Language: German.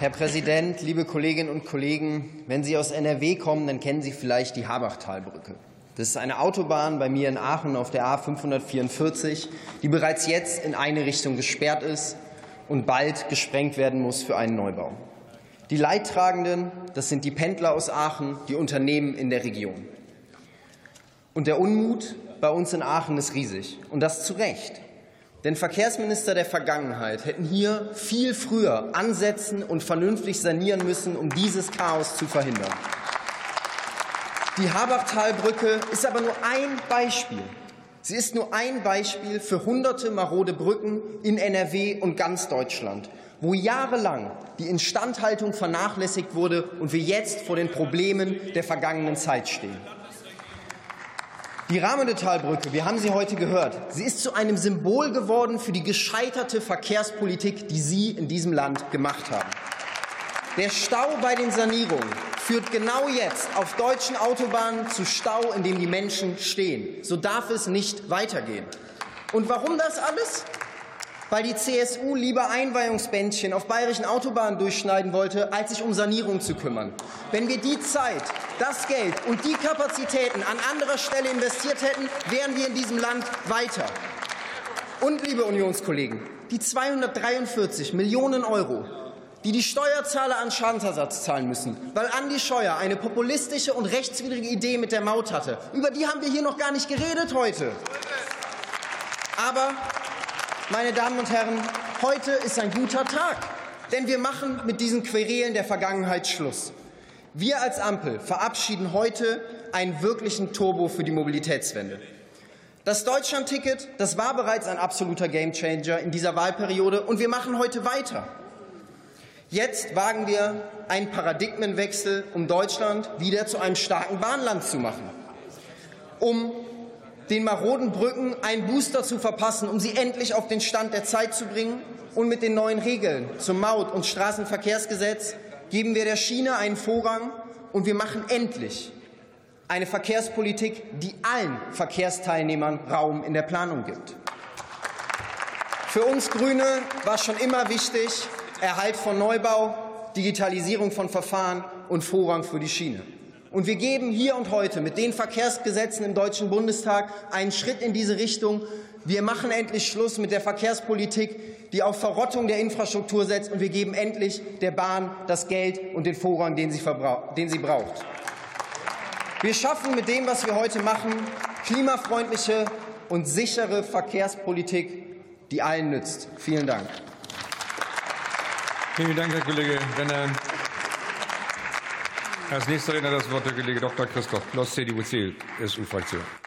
Herr Präsident, liebe Kolleginnen und Kollegen, wenn Sie aus NRW kommen, dann kennen Sie vielleicht die Habachtalbrücke. Das ist eine Autobahn bei mir in Aachen auf der A 544, die bereits jetzt in eine Richtung gesperrt ist und bald gesprengt werden muss für einen Neubau. Die Leidtragenden, das sind die Pendler aus Aachen, die Unternehmen in der Region. Und der Unmut bei uns in Aachen ist riesig. Und das zu Recht. Denn Verkehrsminister der Vergangenheit hätten hier viel früher ansetzen und vernünftig sanieren müssen, um dieses Chaos zu verhindern. Die Habachtalbrücke ist aber nur ein Beispiel. Sie ist nur ein Beispiel für hunderte marode Brücken in NRW und ganz Deutschland, wo jahrelang die Instandhaltung vernachlässigt wurde und wir jetzt vor den Problemen der vergangenen Zeit stehen. Die Rahmentalbrücke, wir haben sie heute gehört, sie ist zu einem Symbol geworden für die gescheiterte Verkehrspolitik, die Sie in diesem Land gemacht haben. Der Stau bei den Sanierungen führt genau jetzt auf deutschen Autobahnen zu Stau, in dem die Menschen stehen. So darf es nicht weitergehen. Und warum das alles? Weil die CSU lieber Einweihungsbändchen auf bayerischen Autobahnen durchschneiden wollte, als sich um Sanierung zu kümmern. Wenn wir die Zeit, das Geld und die Kapazitäten an anderer Stelle investiert hätten, wären wir in diesem Land weiter. Und, liebe Unionskollegen, die 243 Millionen Euro, die die Steuerzahler an Schadensersatz zahlen müssen, weil Andi Scheuer eine populistische und rechtswidrige Idee mit der Maut hatte. Über die haben wir hier noch gar nicht geredet heute. Aber, meine Damen und Herren, heute ist ein guter Tag, denn wir machen mit diesen Querelen der Vergangenheit Schluss. Wir als Ampel verabschieden heute einen wirklichen Turbo für die Mobilitätswende. Das Deutschlandticket, das war bereits ein absoluter Gamechanger in dieser Wahlperiode, und wir machen heute weiter. Jetzt wagen wir einen Paradigmenwechsel, um Deutschland wieder zu einem starken Bahnland zu machen, um den maroden Brücken einen Booster zu verpassen, um sie endlich auf den Stand der Zeit zu bringen. Und mit den neuen Regeln zum Maut- und Straßenverkehrsgesetz geben wir der Schiene einen Vorrang und wir machen endlich eine Verkehrspolitik, die allen Verkehrsteilnehmern Raum in der Planung gibt. Für uns Grüne war schon immer wichtig, Erhalt von Neubau, Digitalisierung von Verfahren und Vorrang für die Schiene. Und wir geben hier und heute mit den Verkehrsgesetzen im Deutschen Bundestag einen Schritt in diese Richtung. Wir machen endlich Schluss mit der Verkehrspolitik, die auf Verrottung der Infrastruktur setzt, und wir geben endlich der Bahn das Geld und den Vorrang, den sie, den sie braucht. Wir schaffen mit dem, was wir heute machen, klimafreundliche und sichere Verkehrspolitik, die allen nützt. Vielen Dank. Vielen Dank, Herr Kollege Renner. Als nächster Redner das Wort der Kollege Dr. Christoph Kloss, CDU-CSU-Fraktion.